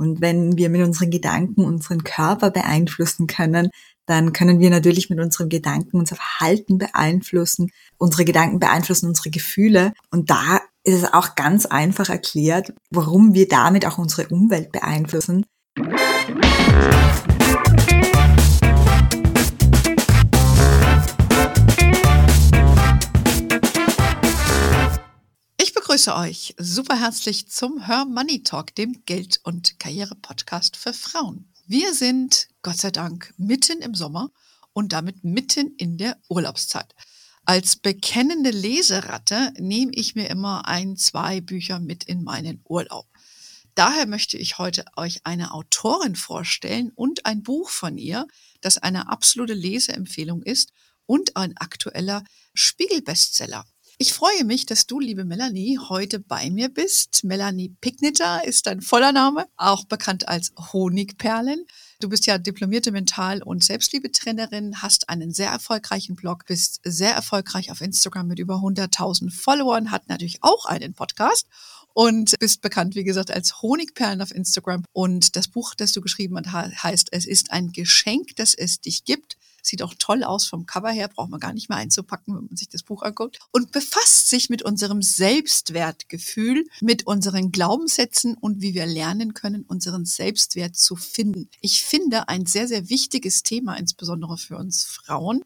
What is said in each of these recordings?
Und wenn wir mit unseren Gedanken unseren Körper beeinflussen können, dann können wir natürlich mit unserem Gedanken unser Verhalten beeinflussen. Unsere Gedanken beeinflussen unsere Gefühle. Und da ist es auch ganz einfach erklärt, warum wir damit auch unsere Umwelt beeinflussen. Begrüße euch super herzlich zum Her Money Talk, dem Geld- und Karriere-Podcast für Frauen. Wir sind, Gott sei Dank, mitten im Sommer und damit mitten in der Urlaubszeit. Als bekennende Leseratte nehme ich mir immer ein, zwei Bücher mit in meinen Urlaub. Daher möchte ich heute euch eine Autorin vorstellen und ein Buch von ihr, das eine absolute Leseempfehlung ist und ein aktueller Spiegel-Bestseller. Ich freue mich, dass du, liebe Melanie, heute bei mir bist. Melanie Picknitter ist dein voller Name, auch bekannt als Honigperlen. Du bist ja diplomierte Mental- und Selbstliebetrainerin, hast einen sehr erfolgreichen Blog, bist sehr erfolgreich auf Instagram mit über 100.000 Followern, hat natürlich auch einen Podcast und bist bekannt, wie gesagt, als Honigperlen auf Instagram. Und das Buch, das du geschrieben hast, heißt, es ist ein Geschenk, das es dich gibt. Sieht auch toll aus vom Cover her, braucht man gar nicht mehr einzupacken, wenn man sich das Buch anguckt. Und befasst sich mit unserem Selbstwertgefühl, mit unseren Glaubenssätzen und wie wir lernen können, unseren Selbstwert zu finden. Ich finde ein sehr, sehr wichtiges Thema, insbesondere für uns Frauen.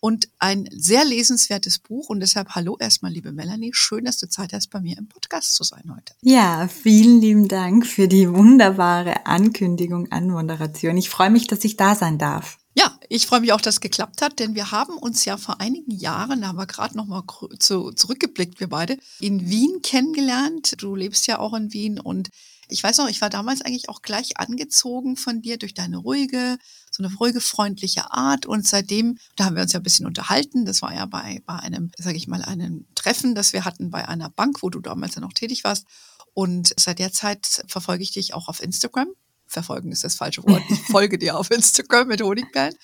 Und ein sehr lesenswertes Buch. Und deshalb hallo erstmal, liebe Melanie. Schön, dass du Zeit hast, bei mir im Podcast zu sein heute. Ja, vielen lieben Dank für die wunderbare Ankündigung, Anmoderation. Ich freue mich, dass ich da sein darf. Ja, ich freue mich auch, dass es geklappt hat, denn wir haben uns ja vor einigen Jahren, da haben wir gerade noch mal zu, zurückgeblickt, wir beide, in Wien kennengelernt. Du lebst ja auch in Wien und ich weiß noch, ich war damals eigentlich auch gleich angezogen von dir durch deine ruhige, so eine ruhige, freundliche Art. Und seitdem, da haben wir uns ja ein bisschen unterhalten. Das war ja bei, bei einem, sage ich mal, einem Treffen, das wir hatten bei einer Bank, wo du damals ja noch tätig warst. Und seit der Zeit verfolge ich dich auch auf Instagram verfolgen ist das falsche Wort. Ich folge dir auf Instagram mit Honigperlen.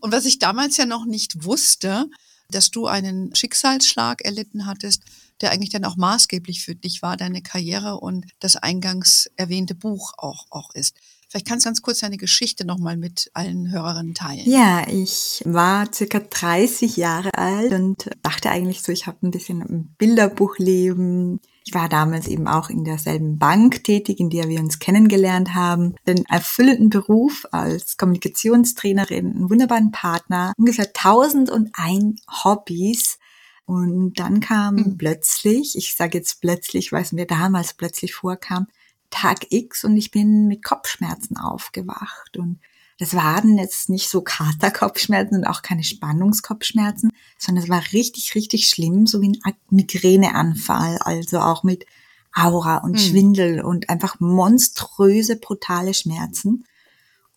Und was ich damals ja noch nicht wusste, dass du einen Schicksalsschlag erlitten hattest, der eigentlich dann auch maßgeblich für dich war, deine Karriere und das eingangs erwähnte Buch auch, auch ist. Vielleicht kannst du ganz kurz deine Geschichte nochmal mit allen Hörerinnen teilen. Ja, ich war circa 30 Jahre alt und dachte eigentlich so, ich habe ein bisschen ein Bilderbuchleben. Ich war damals eben auch in derselben Bank tätig, in der wir uns kennengelernt haben. Den erfüllenden Beruf als Kommunikationstrainerin, einen wunderbaren Partner, ungefähr 1001 Hobbys. Und dann kam mhm. plötzlich, ich sage jetzt plötzlich, weil es mir damals plötzlich vorkam, Tag X und ich bin mit Kopfschmerzen aufgewacht. Und das waren jetzt nicht so Katerkopfschmerzen und auch keine Spannungskopfschmerzen, sondern es war richtig, richtig schlimm, so wie ein Migräneanfall, also auch mit Aura und mhm. Schwindel und einfach monströse, brutale Schmerzen.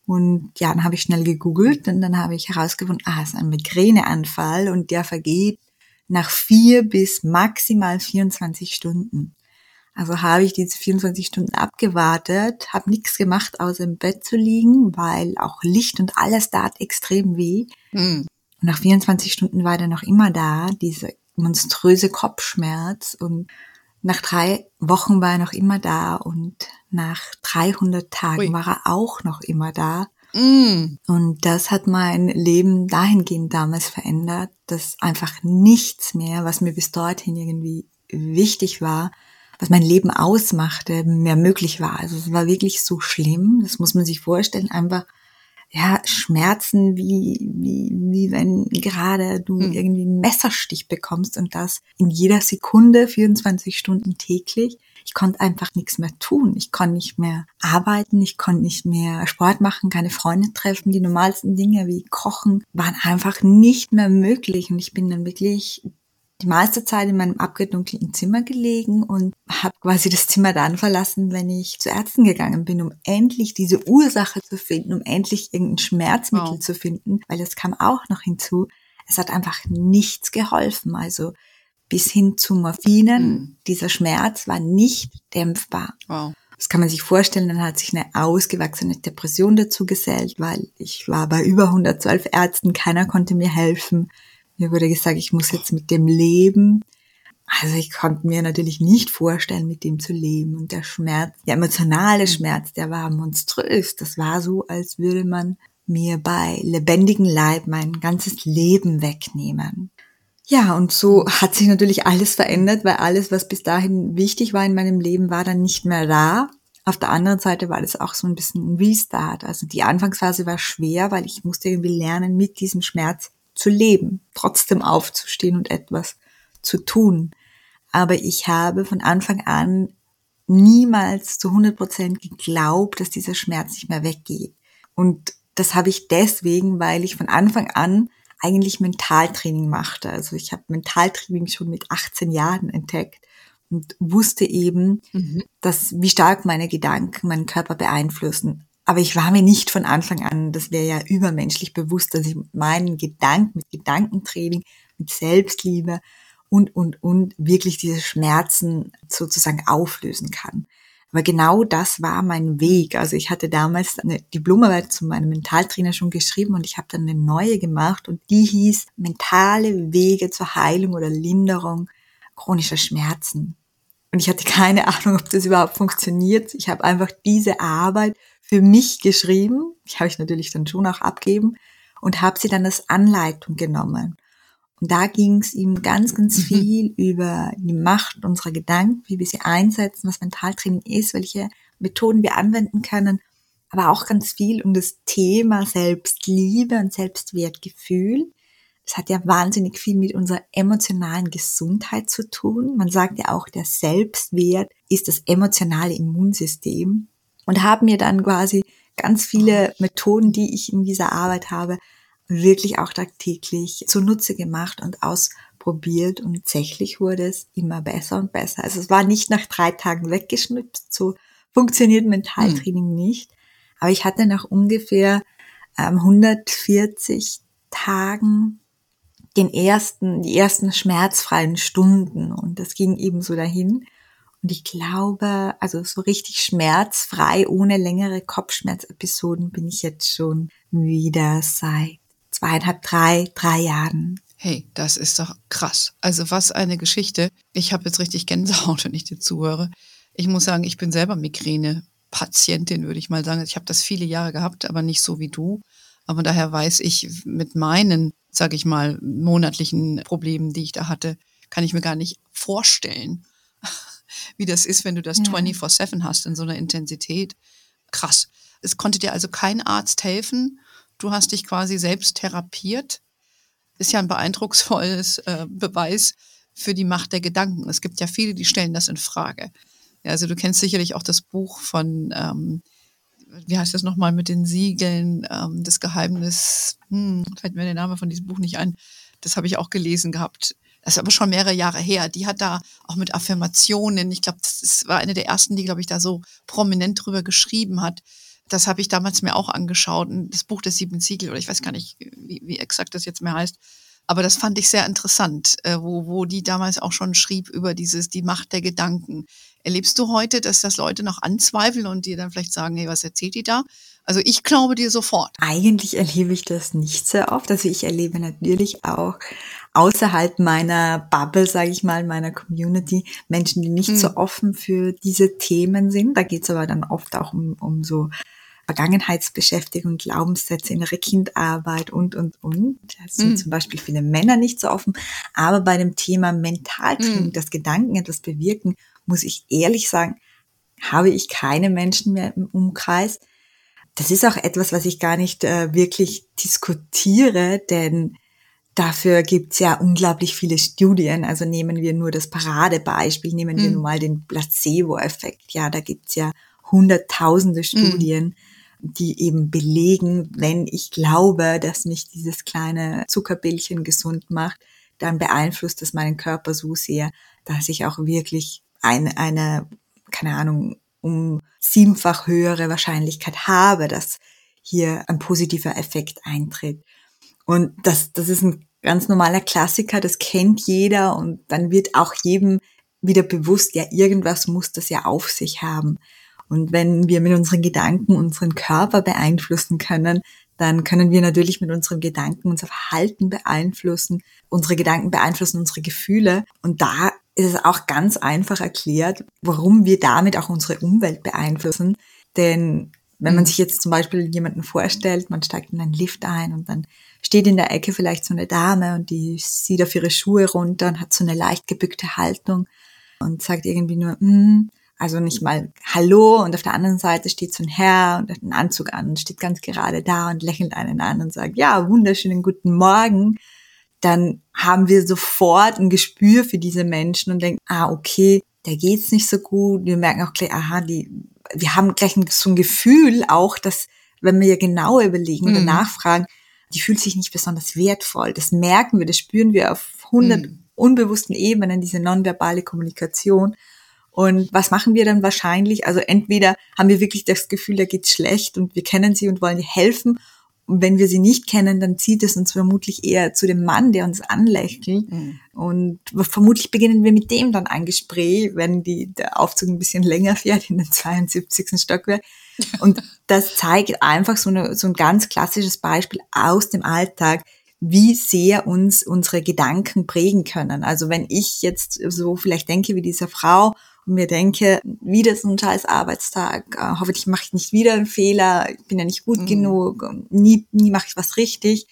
Und ja, dann habe ich schnell gegoogelt und dann habe ich herausgefunden, ah, es ist ein Migräneanfall und der vergeht nach vier bis maximal 24 Stunden. Also habe ich diese 24 Stunden abgewartet, habe nichts gemacht, außer im Bett zu liegen, weil auch Licht und alles da hat extrem weh. Mhm. Und nach 24 Stunden war er noch immer da, diese monströse Kopfschmerz. Und nach drei Wochen war er noch immer da und nach 300 Tagen Ui. war er auch noch immer da. Mm. Und das hat mein Leben dahingehend damals verändert, dass einfach nichts mehr, was mir bis dorthin irgendwie wichtig war, was mein Leben ausmachte, mehr möglich war. Also es war wirklich so schlimm, das muss man sich vorstellen, einfach ja, Schmerzen, wie, wie, wie wenn gerade du hm. irgendwie einen Messerstich bekommst und das in jeder Sekunde, 24 Stunden täglich. Ich konnte einfach nichts mehr tun. Ich konnte nicht mehr arbeiten, ich konnte nicht mehr Sport machen, keine Freunde treffen. Die normalsten Dinge wie Kochen waren einfach nicht mehr möglich. Und ich bin dann wirklich die meiste Zeit in meinem abgedunkelten Zimmer gelegen und habe quasi das Zimmer dann verlassen, wenn ich zu Ärzten gegangen bin, um endlich diese Ursache zu finden, um endlich irgendein Schmerzmittel wow. zu finden, weil das kam auch noch hinzu. Es hat einfach nichts geholfen. Also bis hin zu Morphinen, mhm. dieser Schmerz war nicht dämpfbar. Wow. Das kann man sich vorstellen, dann hat sich eine ausgewachsene Depression dazu gesellt, weil ich war bei über 112 Ärzten, keiner konnte mir helfen. Mir wurde gesagt, ich muss jetzt mit dem leben. Also ich konnte mir natürlich nicht vorstellen, mit dem zu leben. Und der Schmerz, der emotionale Schmerz, der war monströs. Das war so, als würde man mir bei lebendigem Leib mein ganzes Leben wegnehmen. Ja, und so hat sich natürlich alles verändert, weil alles, was bis dahin wichtig war in meinem Leben, war dann nicht mehr da. Auf der anderen Seite war das auch so ein bisschen ein Restart. Also die Anfangsphase war schwer, weil ich musste irgendwie lernen, mit diesem Schmerz zu leben, trotzdem aufzustehen und etwas zu tun. Aber ich habe von Anfang an niemals zu 100 Prozent geglaubt, dass dieser Schmerz nicht mehr weggeht. Und das habe ich deswegen, weil ich von Anfang an eigentlich Mentaltraining machte. Also ich habe Mentaltraining schon mit 18 Jahren entdeckt und wusste eben, mhm. dass wie stark meine Gedanken meinen Körper beeinflussen. Aber ich war mir nicht von Anfang an, das wäre ja übermenschlich bewusst, dass ich meinen Gedanken, mit Gedankentraining, mit Selbstliebe und, und, und wirklich diese Schmerzen sozusagen auflösen kann. Aber genau das war mein Weg. Also ich hatte damals eine Diplomarbeit zu meinem Mentaltrainer schon geschrieben und ich habe dann eine neue gemacht und die hieß Mentale Wege zur Heilung oder Linderung chronischer Schmerzen. Und ich hatte keine Ahnung, ob das überhaupt funktioniert. Ich habe einfach diese Arbeit für mich geschrieben. Die habe ich natürlich dann schon auch abgeben und habe sie dann als Anleitung genommen. Und da ging es ihm ganz, ganz mhm. viel über die Macht unserer Gedanken, wie wir sie einsetzen, was Mentaltraining ist, welche Methoden wir anwenden können, aber auch ganz viel um das Thema Selbstliebe und Selbstwertgefühl. Das hat ja wahnsinnig viel mit unserer emotionalen Gesundheit zu tun. Man sagt ja auch, der Selbstwert ist das emotionale Immunsystem. Und haben mir dann quasi ganz viele Methoden, die ich in dieser Arbeit habe, wirklich auch tagtäglich zunutze gemacht und ausprobiert und tatsächlich wurde es immer besser und besser. Also es war nicht nach drei Tagen weggeschnipst, so funktioniert Mentaltraining hm. nicht. Aber ich hatte nach ungefähr ähm, 140 Tagen den ersten, die ersten schmerzfreien Stunden und das ging eben so dahin. Und ich glaube, also so richtig schmerzfrei, ohne längere Kopfschmerzepisoden bin ich jetzt schon wieder seit zweieinhalb, drei, drei Jahren. Hey, das ist doch krass. Also was eine Geschichte. Ich habe jetzt richtig Gänsehaut, wenn ich dir zuhöre. Ich muss sagen, ich bin selber Migräne-Patientin, würde ich mal sagen. Ich habe das viele Jahre gehabt, aber nicht so wie du. Aber daher weiß ich mit meinen, sage ich mal, monatlichen Problemen, die ich da hatte, kann ich mir gar nicht vorstellen, wie das ist, wenn du das ja. 24/7 hast in so einer Intensität. Krass. Es konnte dir also kein Arzt helfen Du hast dich quasi selbst therapiert. Ist ja ein beeindrucksvolles äh, Beweis für die Macht der Gedanken. Es gibt ja viele, die stellen das in Frage. Ja, also du kennst sicherlich auch das Buch von, ähm, wie heißt das nochmal, mit den Siegeln, ähm, das Geheimnis, hm, fällt mir der Name von diesem Buch nicht ein. Das habe ich auch gelesen gehabt. Das ist aber schon mehrere Jahre her. Die hat da auch mit Affirmationen, ich glaube, das war eine der ersten, die, glaube ich, da so prominent drüber geschrieben hat. Das habe ich damals mir auch angeschaut. Das Buch des sieben Siegel, oder ich weiß gar nicht, wie, wie exakt das jetzt mehr heißt. Aber das fand ich sehr interessant, äh, wo, wo die damals auch schon schrieb über dieses, die Macht der Gedanken. Erlebst du heute, dass das Leute noch anzweifeln und dir dann vielleicht sagen, hey, was erzählt die da? Also ich glaube dir sofort. Eigentlich erlebe ich das nicht sehr oft. Also ich erlebe natürlich auch außerhalb meiner Bubble, sage ich mal, meiner Community, Menschen, die nicht hm. so offen für diese Themen sind. Da geht es aber dann oft auch um, um so Vergangenheitsbeschäftigung, Glaubenssätze, innere Kindarbeit und, und, und. Das sind mm. zum Beispiel viele Männer nicht so offen. Aber bei dem Thema Mentaltraining, mm. das Gedanken etwas bewirken, muss ich ehrlich sagen, habe ich keine Menschen mehr im Umkreis. Das ist auch etwas, was ich gar nicht äh, wirklich diskutiere, denn dafür gibt's ja unglaublich viele Studien. Also nehmen wir nur das Paradebeispiel, nehmen wir mm. nur mal den Placebo-Effekt. Ja, da gibt's ja hunderttausende mm. Studien die eben belegen, wenn ich glaube, dass mich dieses kleine Zuckerbällchen gesund macht, dann beeinflusst es meinen Körper so sehr, dass ich auch wirklich eine, eine keine Ahnung, um siebenfach höhere Wahrscheinlichkeit habe, dass hier ein positiver Effekt eintritt. Und das, das ist ein ganz normaler Klassiker, das kennt jeder und dann wird auch jedem wieder bewusst, ja, irgendwas muss das ja auf sich haben. Und wenn wir mit unseren Gedanken unseren Körper beeinflussen können, dann können wir natürlich mit unseren Gedanken unser Verhalten beeinflussen. Unsere Gedanken beeinflussen unsere Gefühle. Und da ist es auch ganz einfach erklärt, warum wir damit auch unsere Umwelt beeinflussen. Denn wenn man mhm. sich jetzt zum Beispiel jemanden vorstellt, man steigt in einen Lift ein und dann steht in der Ecke vielleicht so eine Dame und die sieht auf ihre Schuhe runter und hat so eine leicht gebückte Haltung und sagt irgendwie nur, mm, also nicht mal Hallo und auf der anderen Seite steht so ein Herr und hat einen Anzug an und steht ganz gerade da und lächelt einen an und sagt, ja, wunderschönen guten Morgen dann haben wir sofort ein Gespür für diese Menschen und denken, ah, okay, der geht's nicht so gut. Wir merken auch gleich, aha, die, wir haben gleich so ein Gefühl auch, dass, wenn wir ja genauer überlegen oder mhm. nachfragen, die fühlt sich nicht besonders wertvoll. Das merken wir, das spüren wir auf hundert mhm. unbewussten Ebenen, diese nonverbale Kommunikation. Und was machen wir dann wahrscheinlich? Also entweder haben wir wirklich das Gefühl, da geht's schlecht und wir kennen sie und wollen ihr helfen, wenn wir sie nicht kennen, dann zieht es uns vermutlich eher zu dem Mann, der uns anlächelt. Mhm. Und vermutlich beginnen wir mit dem dann ein Gespräch, wenn die, der Aufzug ein bisschen länger fährt in den 72. Stockwerk. Und das zeigt einfach so, eine, so ein ganz klassisches Beispiel aus dem Alltag, wie sehr uns unsere Gedanken prägen können. Also wenn ich jetzt so vielleicht denke wie diese Frau und mir denke, wieder so ein scheiß Arbeitstag, äh, hoffentlich mache ich nicht wieder einen Fehler, ich bin ja nicht gut mhm. genug, nie, nie mache ich was richtig,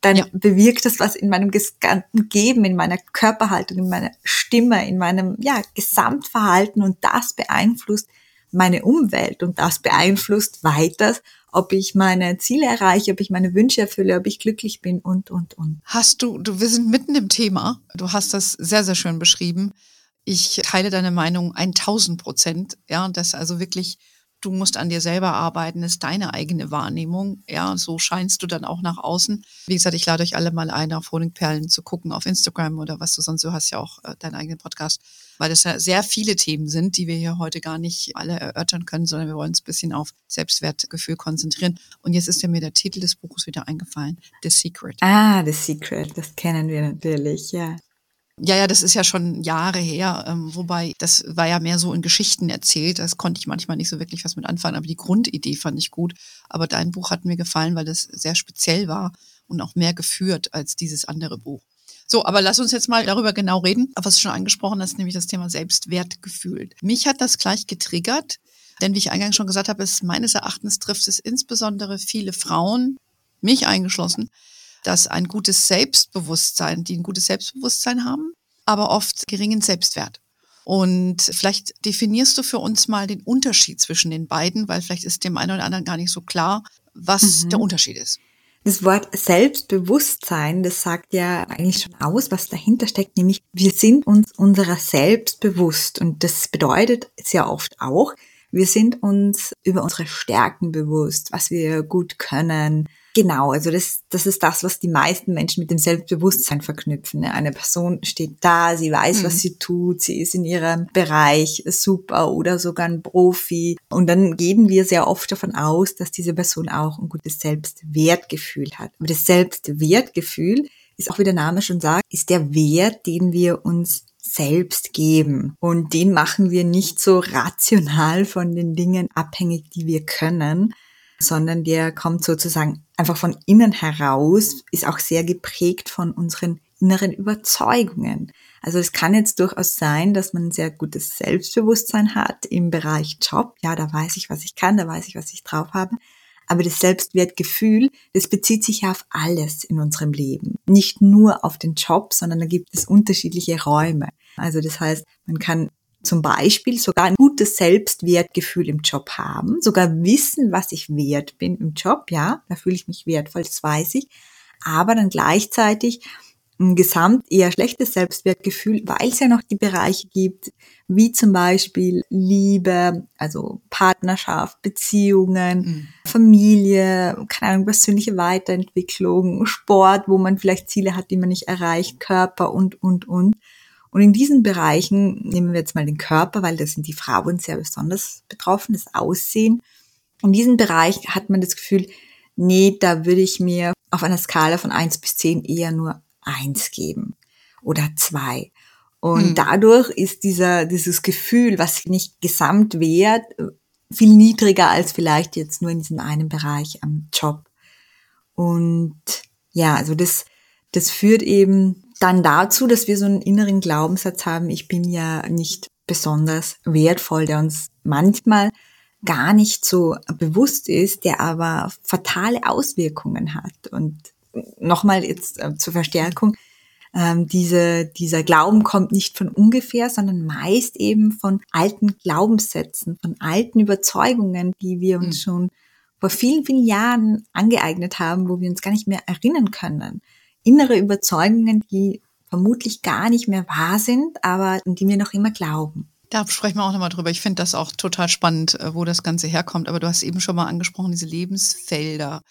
dann ja. bewirkt das was in meinem gesamten Geben, in meiner Körperhaltung, in meiner Stimme, in meinem ja, Gesamtverhalten und das beeinflusst meine Umwelt und das beeinflusst weiters, ob ich meine Ziele erreiche, ob ich meine Wünsche erfülle, ob ich glücklich bin und, und, und. Hast du, du, wir sind mitten im Thema. Du hast das sehr, sehr schön beschrieben. Ich teile deine Meinung 1000 Prozent. Ja, das also wirklich, du musst an dir selber arbeiten, ist deine eigene Wahrnehmung. Ja, so scheinst du dann auch nach außen. Wie gesagt, ich lade euch alle mal ein, auf Honigperlen zu gucken auf Instagram oder was du sonst, du hast ja auch äh, deinen eigenen Podcast, weil das ja sehr viele Themen sind, die wir hier heute gar nicht alle erörtern können, sondern wir wollen uns ein bisschen auf Selbstwertgefühl konzentrieren. Und jetzt ist mir der Titel des Buches wieder eingefallen, The Secret. Ah, The Secret, das kennen wir natürlich, ja. Ja, ja, das ist ja schon Jahre her, ähm, wobei das war ja mehr so in Geschichten erzählt. Das konnte ich manchmal nicht so wirklich was mit anfangen, aber die Grundidee fand ich gut. Aber dein Buch hat mir gefallen, weil das sehr speziell war und auch mehr geführt als dieses andere Buch. So, aber lass uns jetzt mal darüber genau reden, was du schon angesprochen hast, nämlich das Thema Selbstwertgefühl. Mich hat das gleich getriggert, denn wie ich eingangs schon gesagt habe, ist meines Erachtens trifft es insbesondere viele Frauen, mich eingeschlossen, dass ein gutes Selbstbewusstsein, die ein gutes Selbstbewusstsein haben, aber oft geringen Selbstwert. Und vielleicht definierst du für uns mal den Unterschied zwischen den beiden, weil vielleicht ist dem einen oder anderen gar nicht so klar, was mhm. der Unterschied ist. Das Wort Selbstbewusstsein, das sagt ja eigentlich schon aus, was dahinter steckt, nämlich wir sind uns unserer selbst bewusst. Und das bedeutet sehr oft auch, wir sind uns über unsere Stärken bewusst, was wir gut können, Genau, also das, das ist das, was die meisten Menschen mit dem Selbstbewusstsein verknüpfen. Eine Person steht da, sie weiß, mhm. was sie tut, sie ist in ihrem Bereich super oder sogar ein Profi. Und dann gehen wir sehr oft davon aus, dass diese Person auch ein gutes Selbstwertgefühl hat. Aber das Selbstwertgefühl ist auch, wie der Name schon sagt, ist der Wert, den wir uns selbst geben. Und den machen wir nicht so rational von den Dingen abhängig, die wir können, sondern der kommt sozusagen einfach von innen heraus, ist auch sehr geprägt von unseren inneren Überzeugungen. Also es kann jetzt durchaus sein, dass man ein sehr gutes Selbstbewusstsein hat im Bereich Job. Ja, da weiß ich, was ich kann, da weiß ich, was ich drauf habe. Aber das Selbstwertgefühl, das bezieht sich ja auf alles in unserem Leben. Nicht nur auf den Job, sondern da gibt es unterschiedliche Räume. Also das heißt, man kann zum Beispiel sogar ein gutes Selbstwertgefühl im Job haben, sogar wissen, was ich wert bin im Job, ja, da fühle ich mich wertvoll, das weiß ich, aber dann gleichzeitig ein gesamt eher schlechtes Selbstwertgefühl, weil es ja noch die Bereiche gibt, wie zum Beispiel Liebe, also Partnerschaft, Beziehungen, mhm. Familie, keine Ahnung, persönliche Weiterentwicklung, Sport, wo man vielleicht Ziele hat, die man nicht erreicht, Körper und, und, und. Und in diesen Bereichen nehmen wir jetzt mal den Körper, weil da sind die Frauen sehr besonders betroffen, das Aussehen. In diesem Bereich hat man das Gefühl, nee, da würde ich mir auf einer Skala von eins bis zehn eher nur eins geben oder zwei. Und hm. dadurch ist dieser, dieses Gefühl, was nicht gesamt wert, viel niedriger als vielleicht jetzt nur in diesem einen Bereich am Job. Und ja, also das, das führt eben dann dazu, dass wir so einen inneren Glaubenssatz haben, ich bin ja nicht besonders wertvoll, der uns manchmal gar nicht so bewusst ist, der aber fatale Auswirkungen hat. Und nochmal jetzt äh, zur Verstärkung, ähm, diese, dieser Glauben kommt nicht von ungefähr, sondern meist eben von alten Glaubenssätzen, von alten Überzeugungen, die wir uns mhm. schon vor vielen, vielen Jahren angeeignet haben, wo wir uns gar nicht mehr erinnern können. Innere Überzeugungen, die vermutlich gar nicht mehr wahr sind, aber die wir noch immer glauben. Da sprechen wir auch nochmal drüber. Ich finde das auch total spannend, äh, wo das Ganze herkommt. Aber du hast eben schon mal angesprochen, diese Lebensfelder.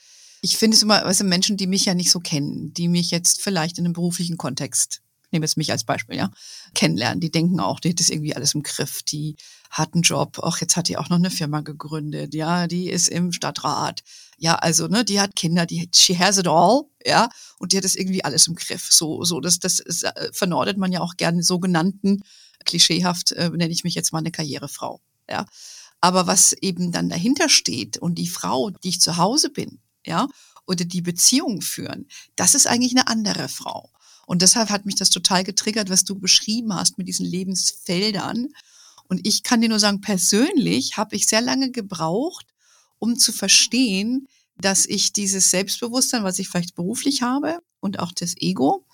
Ich finde es immer, weißt du, Menschen, die mich ja nicht so kennen, die mich jetzt vielleicht in einem beruflichen Kontext, ich nehme jetzt mich als Beispiel, ja, kennenlernen, die denken auch, die hat das irgendwie alles im Griff, die hat einen Job, ach, jetzt hat die auch noch eine Firma gegründet, ja, die ist im Stadtrat, ja, also, ne, die hat Kinder, die, she has it all, ja, und die hat das irgendwie alles im Griff. So, so, das, das ist, äh, vernordet man ja auch gerne sogenannten, klischeehaft äh, nenne ich mich jetzt mal eine Karrierefrau, ja. Aber was eben dann dahinter steht und die Frau, die ich zu Hause bin, ja, oder die Beziehung führen, das ist eigentlich eine andere Frau. Und deshalb hat mich das total getriggert, was du beschrieben hast mit diesen Lebensfeldern. Und ich kann dir nur sagen, persönlich habe ich sehr lange gebraucht, um zu verstehen, dass ich dieses Selbstbewusstsein, was ich vielleicht beruflich habe und auch das Ego,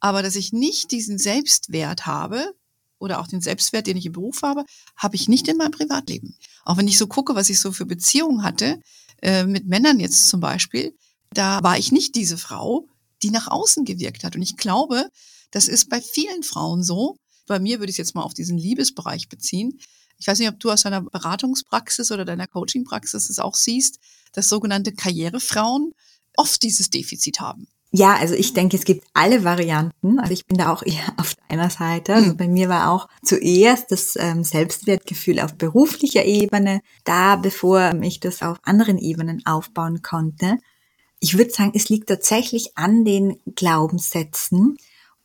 aber dass ich nicht diesen Selbstwert habe oder auch den Selbstwert, den ich im Beruf habe, habe ich nicht in meinem Privatleben. Auch wenn ich so gucke, was ich so für Beziehungen hatte, äh, mit Männern jetzt zum Beispiel, da war ich nicht diese Frau, die nach außen gewirkt hat. Und ich glaube, das ist bei vielen Frauen so. Bei mir würde ich es jetzt mal auf diesen Liebesbereich beziehen. Ich weiß nicht, ob du aus deiner Beratungspraxis oder deiner Coachingpraxis es auch siehst, dass sogenannte Karrierefrauen oft dieses Defizit haben. Ja, also ich denke, es gibt alle Varianten. Also ich bin da auch eher auf deiner Seite. Also hm. bei mir war auch zuerst das ähm, Selbstwertgefühl auf beruflicher Ebene, da bevor ich das auf anderen Ebenen aufbauen konnte. Ich würde sagen, es liegt tatsächlich an den Glaubenssätzen.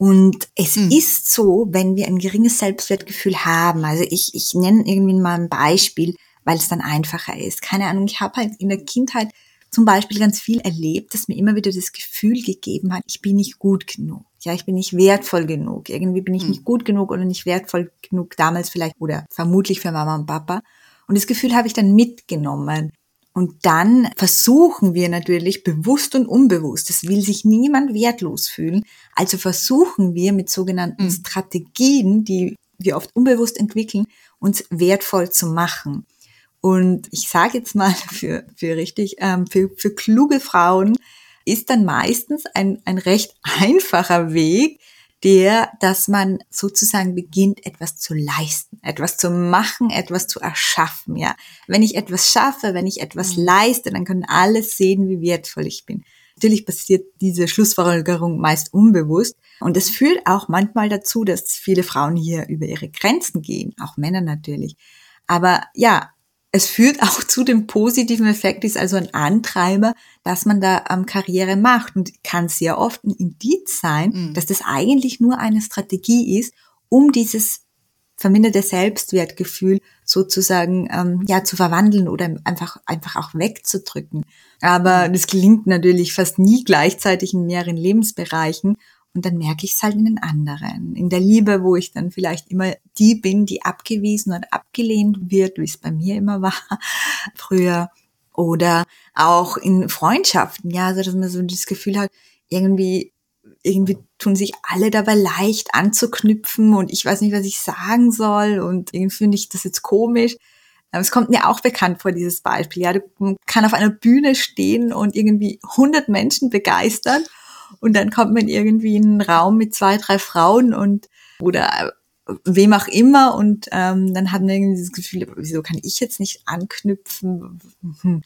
Und es mhm. ist so, wenn wir ein geringes Selbstwertgefühl haben. Also ich, ich nenne irgendwie mal ein Beispiel, weil es dann einfacher ist. Keine Ahnung, ich habe halt in der Kindheit zum Beispiel ganz viel erlebt, das mir immer wieder das Gefühl gegeben hat, ich bin nicht gut genug. Ja, ich bin nicht wertvoll genug. Irgendwie bin ich nicht hm. gut genug oder nicht wertvoll genug damals vielleicht oder vermutlich für Mama und Papa. Und das Gefühl habe ich dann mitgenommen. Und dann versuchen wir natürlich bewusst und unbewusst, es will sich niemand wertlos fühlen, also versuchen wir mit sogenannten mhm. Strategien, die wir oft unbewusst entwickeln, uns wertvoll zu machen. Und ich sage jetzt mal für, für richtig, ähm, für, für kluge Frauen ist dann meistens ein, ein recht einfacher Weg, der, dass man sozusagen beginnt, etwas zu leisten, etwas zu machen, etwas zu erschaffen, ja. Wenn ich etwas schaffe, wenn ich etwas mhm. leiste, dann können alle sehen, wie wertvoll ich bin. Natürlich passiert diese Schlussfolgerung meist unbewusst. Und es führt auch manchmal dazu, dass viele Frauen hier über ihre Grenzen gehen, auch Männer natürlich. Aber ja, es führt auch zu dem positiven Effekt, ist also ein Antreiber, dass man da ähm, Karriere macht und kann sehr oft ein Indiz sein, mhm. dass das eigentlich nur eine Strategie ist, um dieses verminderte Selbstwertgefühl sozusagen ähm, ja zu verwandeln oder einfach einfach auch wegzudrücken. Aber mhm. das gelingt natürlich fast nie gleichzeitig in mehreren Lebensbereichen und dann merke ich es halt in den anderen. In der Liebe, wo ich dann vielleicht immer die bin, die abgewiesen und abgelehnt wird, wie es bei mir immer war früher. Oder auch in Freundschaften, ja, also dass man so das Gefühl hat, irgendwie, irgendwie tun sich alle dabei leicht anzuknüpfen und ich weiß nicht, was ich sagen soll und irgendwie finde ich das jetzt komisch. Es kommt mir auch bekannt vor, dieses Beispiel. Ja, du kann auf einer Bühne stehen und irgendwie 100 Menschen begeistern und dann kommt man irgendwie in einen Raum mit zwei, drei Frauen und oder äh, wem auch immer und ähm, dann hat man irgendwie dieses Gefühl, wieso kann ich jetzt nicht anknüpfen? Hm,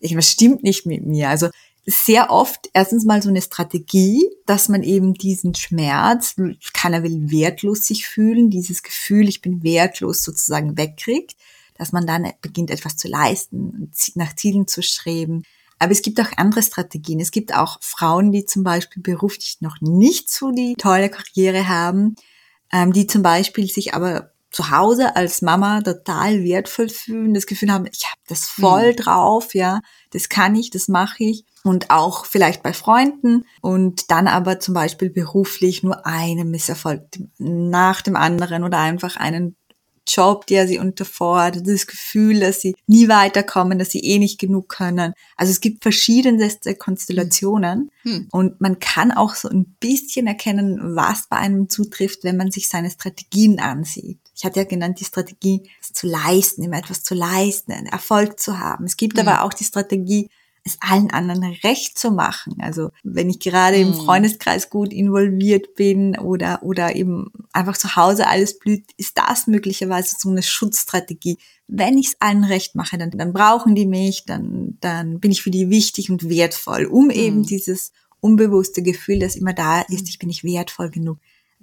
irgendwas stimmt nicht mit mir. Also sehr oft erstens mal so eine Strategie, dass man eben diesen Schmerz, keiner will wertlos sich fühlen, dieses Gefühl, ich bin wertlos sozusagen wegkriegt, dass man dann beginnt etwas zu leisten, nach Zielen zu streben, aber es gibt auch andere Strategien. Es gibt auch Frauen, die zum Beispiel beruflich noch nicht so die tolle Karriere haben, ähm, die zum Beispiel sich aber zu Hause als Mama total wertvoll fühlen, das Gefühl haben, ich habe das voll mhm. drauf, ja, das kann ich, das mache ich und auch vielleicht bei Freunden und dann aber zum Beispiel beruflich nur einen Misserfolg nach dem anderen oder einfach einen Job, der sie unterfordert, das Gefühl, dass sie nie weiterkommen, dass sie eh nicht genug können. Also es gibt verschiedenste Konstellationen hm. und man kann auch so ein bisschen erkennen, was bei einem zutrifft, wenn man sich seine Strategien ansieht. Ich hatte ja genannt, die Strategie, es zu leisten, immer etwas zu leisten, Erfolg zu haben. Es gibt hm. aber auch die Strategie, es allen anderen recht zu machen. Also wenn ich gerade im hm. Freundeskreis gut involviert bin oder, oder eben einfach zu Hause alles blüht, ist das möglicherweise so eine Schutzstrategie. Wenn ich es allen recht mache, dann, dann brauchen die mich, dann, dann bin ich für die wichtig und wertvoll, um eben mhm. dieses unbewusste Gefühl, das immer da ist, ich bin nicht wertvoll genug,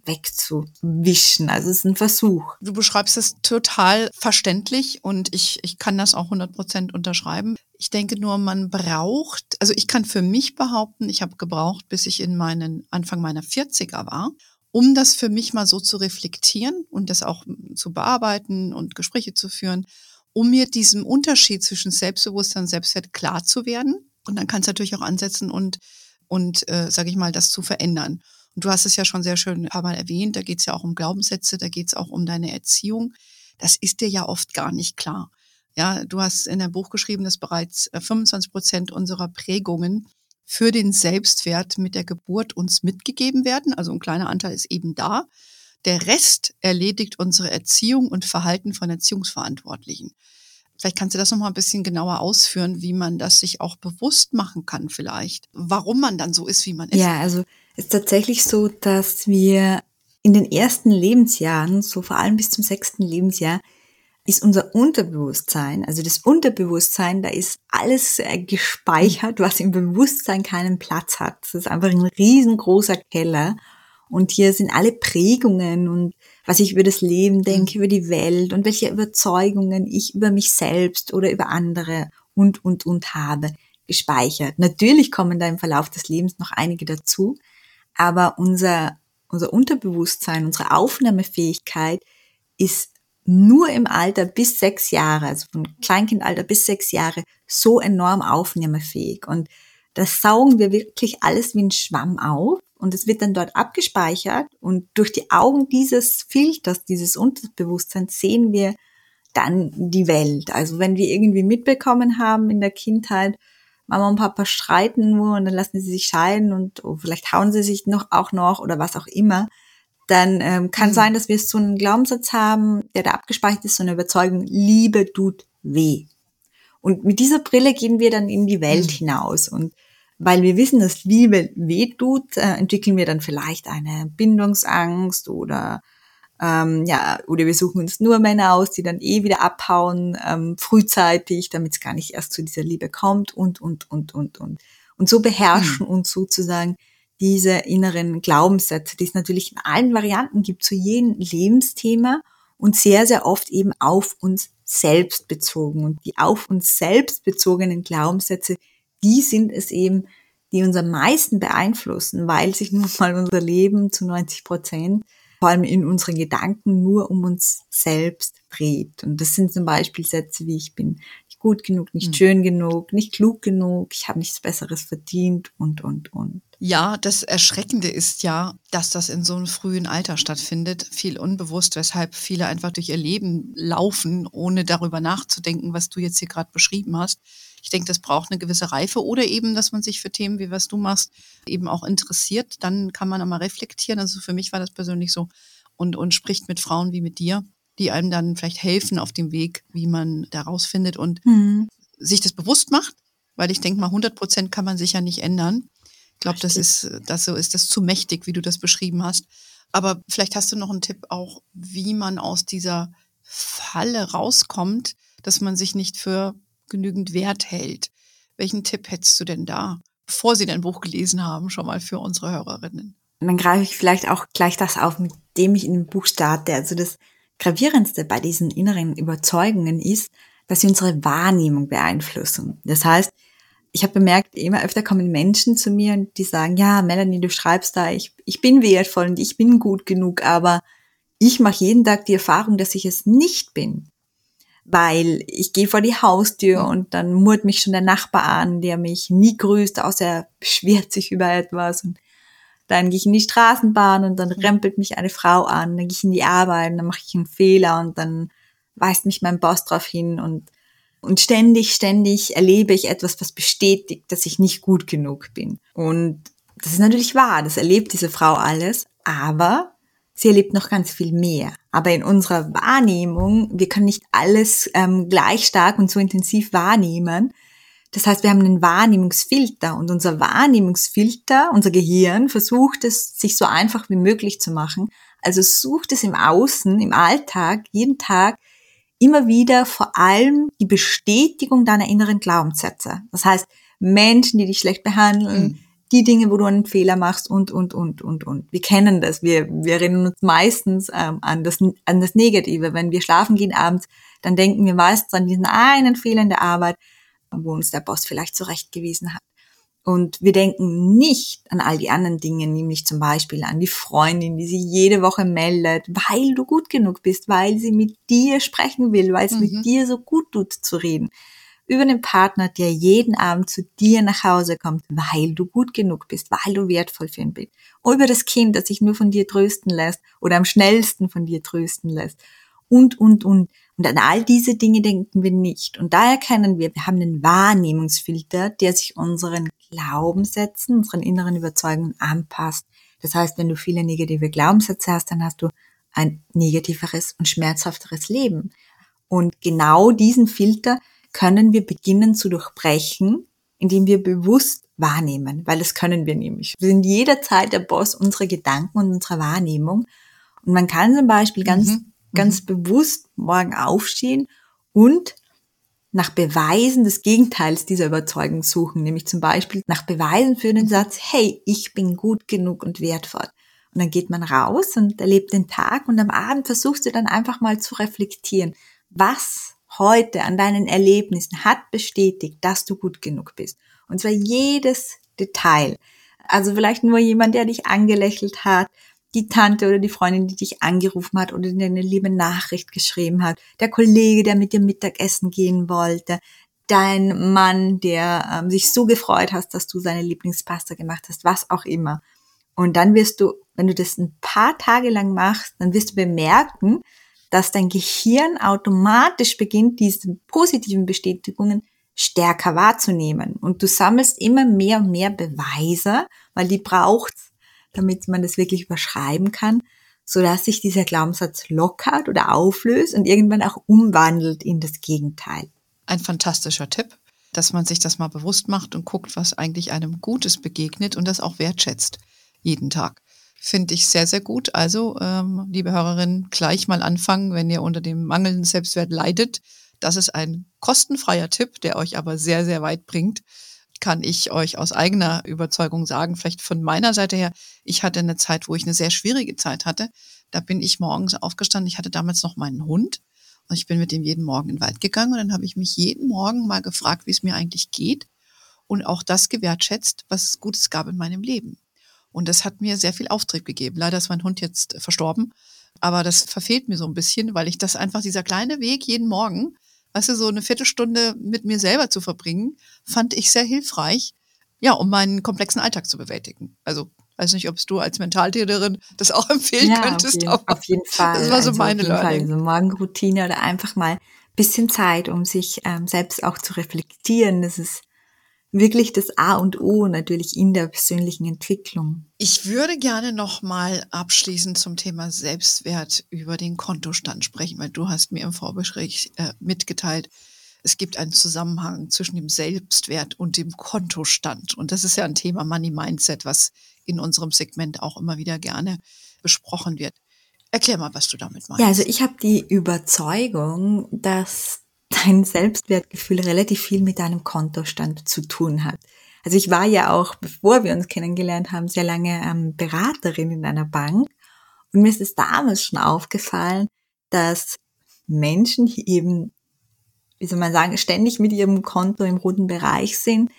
wegzuwischen. Also es ist ein Versuch. Du beschreibst es total verständlich und ich, ich kann das auch 100 Prozent unterschreiben. Ich denke nur, man braucht, also ich kann für mich behaupten, ich habe gebraucht, bis ich in meinen Anfang meiner 40er war, um das für mich mal so zu reflektieren und das auch zu bearbeiten und Gespräche zu führen, um mir diesem Unterschied zwischen Selbstbewusstsein und Selbstwert klar zu werden. Und dann kann es natürlich auch ansetzen und, und äh, sage ich mal, das zu verändern. Und du hast es ja schon sehr schön ein paar Mal erwähnt, da geht es ja auch um Glaubenssätze, da geht es auch um deine Erziehung. Das ist dir ja oft gar nicht klar. Ja, du hast in deinem Buch geschrieben, dass bereits 25 äh, Prozent unserer Prägungen für den Selbstwert mit der Geburt uns mitgegeben werden. Also ein kleiner Anteil ist eben da. Der Rest erledigt unsere Erziehung und Verhalten von Erziehungsverantwortlichen. Vielleicht kannst du das nochmal ein bisschen genauer ausführen, wie man das sich auch bewusst machen kann vielleicht. Warum man dann so ist, wie man ist. Ja, also ist tatsächlich so, dass wir in den ersten Lebensjahren, so vor allem bis zum sechsten Lebensjahr, ist unser Unterbewusstsein, also das Unterbewusstsein, da ist alles äh, gespeichert, was im Bewusstsein keinen Platz hat. Das ist einfach ein riesengroßer Keller. Und hier sind alle Prägungen und was ich über das Leben denke, über die Welt und welche Überzeugungen ich über mich selbst oder über andere und, und, und habe gespeichert. Natürlich kommen da im Verlauf des Lebens noch einige dazu, aber unser, unser Unterbewusstsein, unsere Aufnahmefähigkeit ist nur im Alter bis sechs Jahre, also von Kleinkindalter bis sechs Jahre, so enorm aufnahmefähig. Und das saugen wir wirklich alles wie ein Schwamm auf und es wird dann dort abgespeichert und durch die Augen dieses Filters, dieses Unterbewusstseins sehen wir dann die Welt. Also wenn wir irgendwie mitbekommen haben in der Kindheit, Mama und Papa streiten nur und dann lassen sie sich scheiden und oh, vielleicht hauen sie sich noch auch noch oder was auch immer, dann ähm, kann mhm. sein, dass wir so einen Glaubenssatz haben, der da abgespeichert ist, so eine Überzeugung, Liebe tut weh. Und mit dieser Brille gehen wir dann in die Welt mhm. hinaus. Und weil wir wissen, dass Liebe weh tut, äh, entwickeln wir dann vielleicht eine Bindungsangst oder ähm, ja, oder wir suchen uns nur Männer aus, die dann eh wieder abhauen, ähm, frühzeitig, damit es gar nicht erst zu dieser Liebe kommt und, und, und, und, und. Und so beherrschen mhm. uns sozusagen diese inneren Glaubenssätze, die es natürlich in allen Varianten gibt, zu jedem Lebensthema und sehr, sehr oft eben auf uns selbst bezogen. Und die auf uns selbst bezogenen Glaubenssätze, die sind es eben, die uns am meisten beeinflussen, weil sich nun mal unser Leben zu 90 Prozent vor allem in unseren Gedanken nur um uns selbst dreht. Und das sind zum Beispiel Sätze wie ich bin nicht gut genug, nicht mhm. schön genug, nicht klug genug, ich habe nichts Besseres verdient und, und, und. Ja, das Erschreckende ist ja, dass das in so einem frühen Alter stattfindet, viel unbewusst, weshalb viele einfach durch ihr Leben laufen, ohne darüber nachzudenken, was du jetzt hier gerade beschrieben hast. Ich denke, das braucht eine gewisse Reife oder eben, dass man sich für Themen, wie was du machst, eben auch interessiert. Dann kann man einmal reflektieren. Also für mich war das persönlich so und, und spricht mit Frauen wie mit dir, die einem dann vielleicht helfen auf dem Weg, wie man da rausfindet und mhm. sich das bewusst macht, weil ich denke mal, 100 Prozent kann man sich ja nicht ändern. Ich glaube, das ist, das so ist das zu mächtig, wie du das beschrieben hast. Aber vielleicht hast du noch einen Tipp auch, wie man aus dieser Falle rauskommt, dass man sich nicht für genügend Wert hält. Welchen Tipp hättest du denn da, bevor Sie dein Buch gelesen haben, schon mal für unsere Hörerinnen? dann greife ich vielleicht auch gleich das auf, mit dem ich in dem Buch starte. Also das Gravierendste bei diesen inneren Überzeugungen ist, dass sie unsere Wahrnehmung beeinflussen. Das heißt, ich habe bemerkt, immer öfter kommen Menschen zu mir und die sagen, ja, Melanie, du schreibst da, ich, ich bin wertvoll und ich bin gut genug, aber ich mache jeden Tag die Erfahrung, dass ich es nicht bin. Weil ich gehe vor die Haustür und dann murrt mich schon der Nachbar an, der mich nie grüßt, außer er beschwert sich über etwas. Und dann gehe ich in die Straßenbahn und dann rempelt mich eine Frau an, dann gehe ich in die Arbeit und dann mache ich einen Fehler und dann weist mich mein Boss drauf hin und, und ständig, ständig erlebe ich etwas, was bestätigt, dass ich nicht gut genug bin. Und das ist natürlich wahr, das erlebt diese Frau alles, aber sie erlebt noch ganz viel mehr. Aber in unserer Wahrnehmung, wir können nicht alles ähm, gleich stark und so intensiv wahrnehmen. Das heißt, wir haben einen Wahrnehmungsfilter und unser Wahrnehmungsfilter, unser Gehirn versucht es, sich so einfach wie möglich zu machen. Also sucht es im Außen, im Alltag, jeden Tag immer wieder vor allem die Bestätigung deiner inneren Glaubenssätze. Das heißt, Menschen, die dich schlecht behandeln, mhm. die Dinge, wo du einen Fehler machst und, und, und, und, und. Wir kennen das. Wir, wir erinnern uns meistens ähm, an, das, an das Negative. Wenn wir schlafen gehen abends, dann denken wir meistens an diesen einen Fehler in der Arbeit, wo uns der Boss vielleicht zurechtgewiesen hat. Und wir denken nicht an all die anderen Dinge, nämlich zum Beispiel an die Freundin, die sich jede Woche meldet, weil du gut genug bist, weil sie mit dir sprechen will, weil es mhm. mit dir so gut tut zu reden. Über den Partner, der jeden Abend zu dir nach Hause kommt, weil du gut genug bist, weil du wertvoll für ihn bist. Und über das Kind, das sich nur von dir trösten lässt oder am schnellsten von dir trösten lässt. Und, und, und. Und an all diese Dinge denken wir nicht. Und da erkennen wir, wir haben einen Wahrnehmungsfilter, der sich unseren Glaubenssätzen, unseren inneren Überzeugungen anpasst. Das heißt, wenn du viele negative Glaubenssätze hast, dann hast du ein negativeres und schmerzhafteres Leben. Und genau diesen Filter können wir beginnen zu durchbrechen, indem wir bewusst wahrnehmen, weil das können wir nämlich. Wir sind jederzeit der Boss unserer Gedanken und unserer Wahrnehmung. Und man kann zum Beispiel ganz mhm ganz mhm. bewusst morgen aufstehen und nach Beweisen des Gegenteils dieser Überzeugung suchen, nämlich zum Beispiel nach Beweisen für den Satz, hey, ich bin gut genug und wertvoll. Und dann geht man raus und erlebt den Tag und am Abend versuchst du dann einfach mal zu reflektieren, was heute an deinen Erlebnissen hat bestätigt, dass du gut genug bist. Und zwar jedes Detail. Also vielleicht nur jemand, der dich angelächelt hat, die Tante oder die Freundin, die dich angerufen hat oder dir eine liebe Nachricht geschrieben hat, der Kollege, der mit dir Mittagessen gehen wollte, dein Mann, der ähm, sich so gefreut hast, dass du seine Lieblingspasta gemacht hast, was auch immer. Und dann wirst du, wenn du das ein paar Tage lang machst, dann wirst du bemerken, dass dein Gehirn automatisch beginnt, diese positiven Bestätigungen stärker wahrzunehmen. Und du sammelst immer mehr und mehr Beweise, weil die braucht's damit man das wirklich überschreiben kann, so dass sich dieser Glaubenssatz lockert oder auflöst und irgendwann auch umwandelt in das Gegenteil. Ein fantastischer Tipp, dass man sich das mal bewusst macht und guckt, was eigentlich einem Gutes begegnet und das auch wertschätzt jeden Tag. Finde ich sehr, sehr gut. Also, ähm, liebe Hörerinnen, gleich mal anfangen, wenn ihr unter dem mangelnden Selbstwert leidet. Das ist ein kostenfreier Tipp, der euch aber sehr, sehr weit bringt kann ich euch aus eigener Überzeugung sagen, vielleicht von meiner Seite her, ich hatte eine Zeit, wo ich eine sehr schwierige Zeit hatte. Da bin ich morgens aufgestanden. Ich hatte damals noch meinen Hund und ich bin mit dem jeden Morgen in den Wald gegangen und dann habe ich mich jeden Morgen mal gefragt, wie es mir eigentlich geht und auch das gewertschätzt, was es Gutes gab in meinem Leben. Und das hat mir sehr viel Auftrieb gegeben. Leider ist mein Hund jetzt verstorben, aber das verfehlt mir so ein bisschen, weil ich das einfach, dieser kleine Weg jeden Morgen, weißt du, so eine Viertelstunde mit mir selber zu verbringen, fand ich sehr hilfreich, ja, um meinen komplexen Alltag zu bewältigen. Also weiß nicht, ob du als Mentaltrainerin das auch empfehlen ja, könntest. Auf jeden, auf jeden Fall. Das war so also meine auf jeden Learning. Fall. So Morgenroutine oder einfach mal bisschen Zeit, um sich ähm, selbst auch zu reflektieren. Das ist wirklich das A und O natürlich in der persönlichen Entwicklung. Ich würde gerne noch mal abschließend zum Thema Selbstwert über den Kontostand sprechen, weil du hast mir im Vorgespräch äh, mitgeteilt, es gibt einen Zusammenhang zwischen dem Selbstwert und dem Kontostand. Und das ist ja ein Thema Money Mindset, was in unserem Segment auch immer wieder gerne besprochen wird. Erklär mal, was du damit meinst. Ja, also ich habe die Überzeugung, dass dein Selbstwertgefühl relativ viel mit deinem Kontostand zu tun hat. Also ich war ja auch, bevor wir uns kennengelernt haben, sehr lange ähm, Beraterin in einer Bank. Und mir ist es damals schon aufgefallen, dass Menschen, die eben, wie soll man sagen, ständig mit ihrem Konto im roten Bereich sind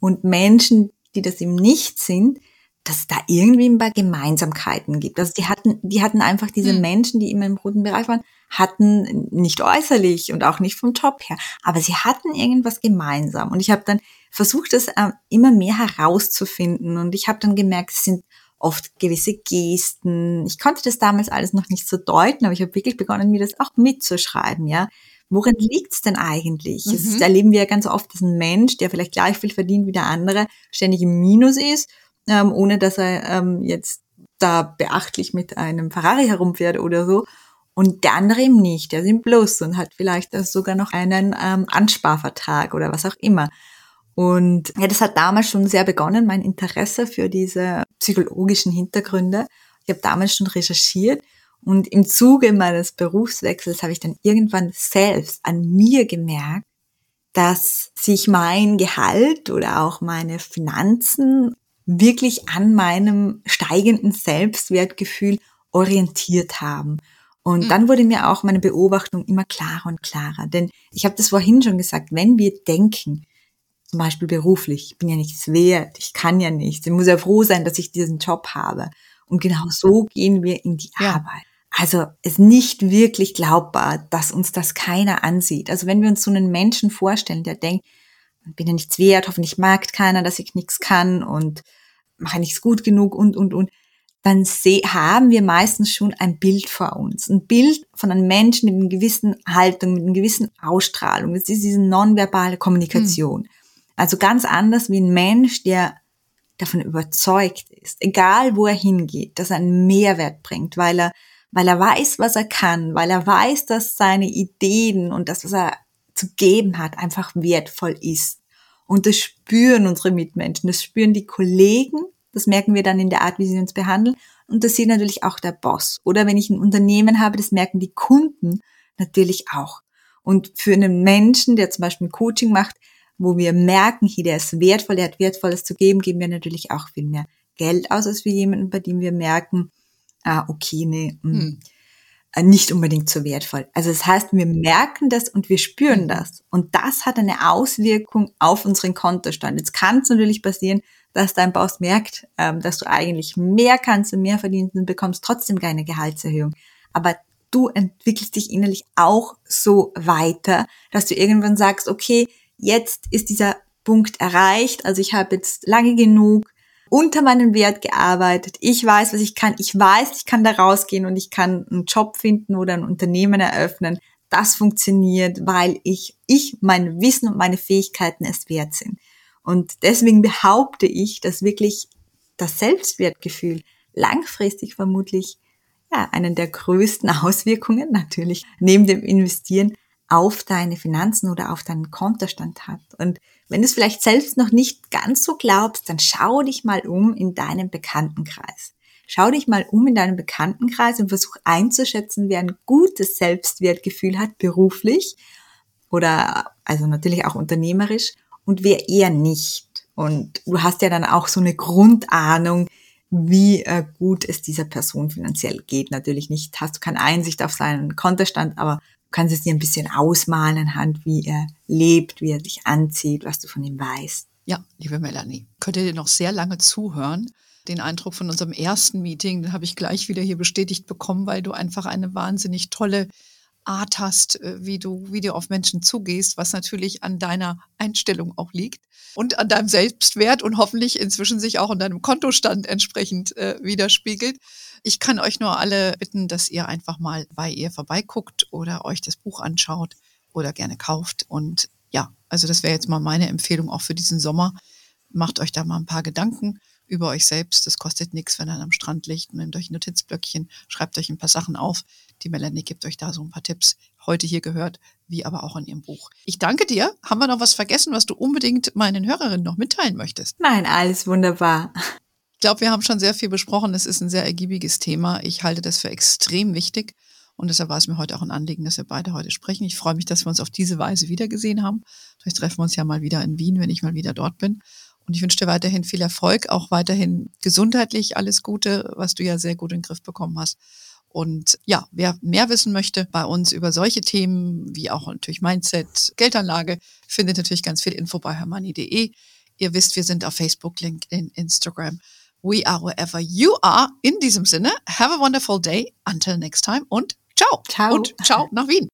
und Menschen, die das eben nicht sind, dass es da irgendwie ein paar Gemeinsamkeiten gibt. Also die hatten, die hatten einfach diese hm. Menschen, die immer im roten Bereich waren, hatten nicht äußerlich und auch nicht vom Job her, aber sie hatten irgendwas gemeinsam. Und ich habe dann versucht, das äh, immer mehr herauszufinden. Und ich habe dann gemerkt, es sind oft gewisse Gesten. Ich konnte das damals alles noch nicht so deuten, aber ich habe wirklich begonnen, mir das auch mitzuschreiben, ja. Worin liegt's denn eigentlich? Mhm. Das erleben wir ja ganz oft, dass ein Mensch, der vielleicht gleich viel verdient wie der andere, ständig im Minus ist ähm, ohne dass er ähm, jetzt da beachtlich mit einem Ferrari herumfährt oder so. Und der andere eben nicht, der ist im Plus und hat vielleicht sogar noch einen ähm, Ansparvertrag oder was auch immer. Und ja, das hat damals schon sehr begonnen, mein Interesse für diese psychologischen Hintergründe. Ich habe damals schon recherchiert und im Zuge meines Berufswechsels habe ich dann irgendwann selbst an mir gemerkt, dass sich mein Gehalt oder auch meine Finanzen wirklich an meinem steigenden Selbstwertgefühl orientiert haben. Und mhm. dann wurde mir auch meine Beobachtung immer klarer und klarer. Denn ich habe das vorhin schon gesagt, wenn wir denken, zum Beispiel beruflich, ich bin ja nichts wert, ich kann ja nichts, ich muss ja froh sein, dass ich diesen Job habe. Und genau so gehen wir in die ja. Arbeit. Also es ist nicht wirklich glaubbar, dass uns das keiner ansieht. Also wenn wir uns so einen Menschen vorstellen, der denkt, ich bin ja nichts wert, hoffentlich mag keiner, dass ich nichts kann und mache nichts gut genug und, und, und, dann haben wir meistens schon ein Bild vor uns. Ein Bild von einem Menschen mit einer gewissen Haltung, mit einer gewissen Ausstrahlung. Das ist diese nonverbale Kommunikation. Mhm. Also ganz anders wie ein Mensch, der davon überzeugt ist, egal wo er hingeht, dass er einen Mehrwert bringt, weil er, weil er weiß, was er kann, weil er weiß, dass seine Ideen und das, was er zu geben hat, einfach wertvoll ist. Und das spüren unsere Mitmenschen, das spüren die Kollegen, das merken wir dann in der Art, wie sie uns behandeln. Und das sieht natürlich auch der Boss. Oder wenn ich ein Unternehmen habe, das merken die Kunden natürlich auch. Und für einen Menschen, der zum Beispiel ein Coaching macht, wo wir merken, hier, der ist wertvoll, der hat Wertvolles zu geben, geben wir natürlich auch viel mehr Geld aus als für jemanden, bei dem wir merken, ah, okay, nee, mh, hm. Äh, nicht unbedingt so wertvoll. Also das heißt, wir merken das und wir spüren mhm. das. Und das hat eine Auswirkung auf unseren Kontostand. Jetzt kann es natürlich passieren, dass dein Boss merkt, ähm, dass du eigentlich mehr kannst und mehr verdienst und bekommst trotzdem keine Gehaltserhöhung. Aber du entwickelst dich innerlich auch so weiter, dass du irgendwann sagst, okay, jetzt ist dieser Punkt erreicht, also ich habe jetzt lange genug unter meinen Wert gearbeitet. Ich weiß, was ich kann. Ich weiß, ich kann da rausgehen und ich kann einen Job finden oder ein Unternehmen eröffnen. Das funktioniert, weil ich, ich mein Wissen und meine Fähigkeiten es wert sind. Und deswegen behaupte ich, dass wirklich das Selbstwertgefühl langfristig vermutlich ja, einen der größten Auswirkungen natürlich neben dem Investieren auf deine Finanzen oder auf deinen Kontostand hat. Und wenn du es vielleicht selbst noch nicht ganz so glaubst, dann schau dich mal um in deinem Bekanntenkreis. Schau dich mal um in deinem Bekanntenkreis und versuch einzuschätzen, wer ein gutes Selbstwertgefühl hat, beruflich oder also natürlich auch unternehmerisch und wer eher nicht. Und du hast ja dann auch so eine Grundahnung, wie äh, gut es dieser Person finanziell geht. Natürlich nicht, hast du keine Einsicht auf seinen Kontostand, aber kannst es dir ein bisschen ausmalen anhand, wie er lebt, wie er sich anzieht, was du von ihm weißt. Ja, liebe Melanie, könnt ihr dir noch sehr lange zuhören. Den Eindruck von unserem ersten Meeting, den habe ich gleich wieder hier bestätigt bekommen, weil du einfach eine wahnsinnig tolle Art hast, äh, wie du, wie du auf Menschen zugehst, was natürlich an deiner Einstellung auch liegt und an deinem Selbstwert und hoffentlich inzwischen sich auch an deinem Kontostand entsprechend äh, widerspiegelt. Ich kann euch nur alle bitten, dass ihr einfach mal bei ihr vorbeiguckt oder euch das Buch anschaut oder gerne kauft. Und ja, also das wäre jetzt mal meine Empfehlung auch für diesen Sommer. Macht euch da mal ein paar Gedanken über euch selbst. Das kostet nichts, wenn ihr am Strand liegt. Nehmt euch ein Notizblöckchen, schreibt euch ein paar Sachen auf. Die Melanie gibt euch da so ein paar Tipps. Heute hier gehört, wie aber auch in ihrem Buch. Ich danke dir. Haben wir noch was vergessen, was du unbedingt meinen Hörerinnen noch mitteilen möchtest? Nein, alles wunderbar glaube, wir haben schon sehr viel besprochen. Es ist ein sehr ergiebiges Thema. Ich halte das für extrem wichtig. Und deshalb war es mir heute auch ein Anliegen, dass wir beide heute sprechen. Ich freue mich, dass wir uns auf diese Weise wiedergesehen haben. Vielleicht treffen wir uns ja mal wieder in Wien, wenn ich mal wieder dort bin. Und ich wünsche dir weiterhin viel Erfolg, auch weiterhin gesundheitlich alles Gute, was du ja sehr gut in den Griff bekommen hast. Und ja, wer mehr wissen möchte bei uns über solche Themen, wie auch natürlich Mindset, Geldanlage, findet natürlich ganz viel Info bei hermanni.de. Ihr wisst, wir sind auf Facebook, LinkedIn, Instagram We are wherever you are. In diesem Sinne, have a wonderful day. Until next time und ciao. Ciao. Und ciao nach Wien.